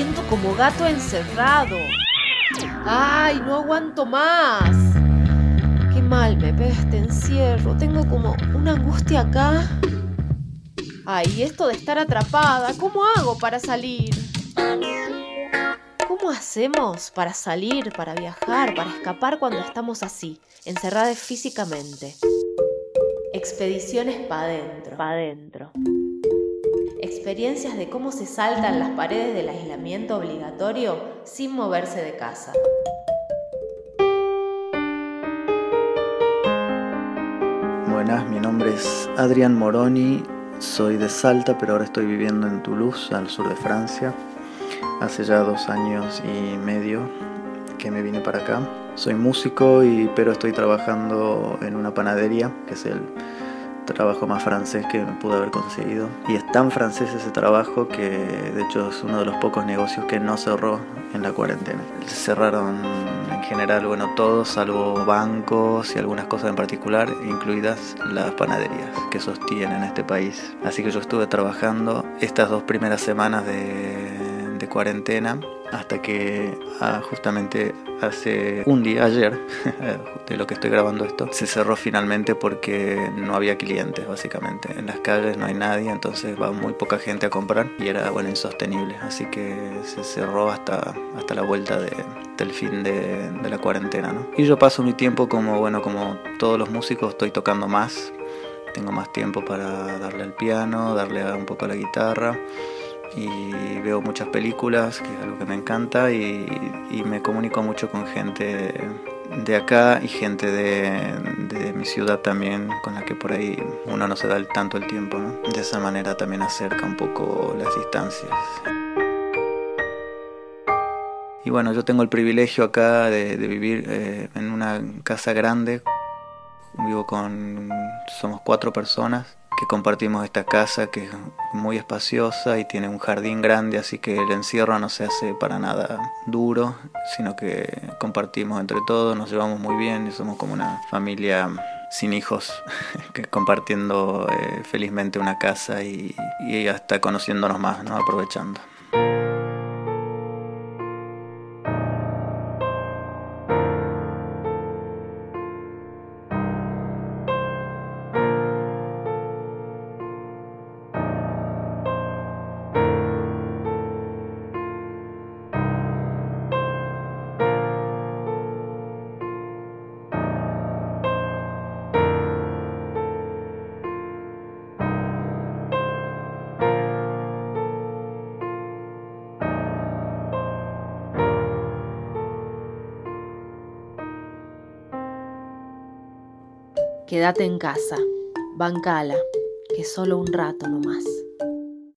siento como gato encerrado. ¡Ay, no aguanto más! Qué mal me pega este encierro. Tengo como una angustia acá. Ay, esto de estar atrapada, ¿cómo hago para salir? ¿Cómo hacemos para salir, para viajar, para escapar cuando estamos así, encerradas físicamente? Expediciones pa' adentro. Pa' adentro. Experiencias de cómo se saltan las paredes del aislamiento obligatorio sin moverse de casa. Buenas, mi nombre es Adrián Moroni, soy de Salta, pero ahora estoy viviendo en Toulouse, al sur de Francia. Hace ya dos años y medio que me vine para acá. Soy músico, y, pero estoy trabajando en una panadería, que es el trabajo más francés que me pude haber conseguido. Y es tan francés ese trabajo que de hecho es uno de los pocos negocios que no cerró en la cuarentena. Cerraron en general, bueno, todos, salvo bancos y algunas cosas en particular, incluidas las panaderías que sostienen este país. Así que yo estuve trabajando estas dos primeras semanas de, de cuarentena hasta que ah, justamente hace un día, ayer, de lo que estoy grabando esto, se cerró finalmente porque no había clientes, básicamente. En las calles no hay nadie, entonces va muy poca gente a comprar y era, bueno, insostenible. Así que se cerró hasta, hasta la vuelta de, del fin de, de la cuarentena, ¿no? Y yo paso mi tiempo como, bueno, como todos los músicos, estoy tocando más. Tengo más tiempo para darle al piano, darle un poco a la guitarra y veo muchas películas, que es algo que me encanta, y, me comunico mucho con gente de acá y gente de, mi ciudad también, con la que por ahí uno no se da tanto el tiempo. De esa manera también acerca un poco las distancias. Y bueno, yo tengo el privilegio acá de, vivir eh, en una casa grande. Vivo con, somos cuatro personas que compartimos esta casa que es muy espaciosa y tiene un jardín grande, así que el encierro no se hace para nada duro, sino que compartimos entre todos, nos llevamos muy bien y somos como una familia sin hijos, que compartiendo eh, felizmente una casa y, y hasta conociéndonos más, ¿no? aprovechando. Quédate en casa, bancala, que solo un rato nomás.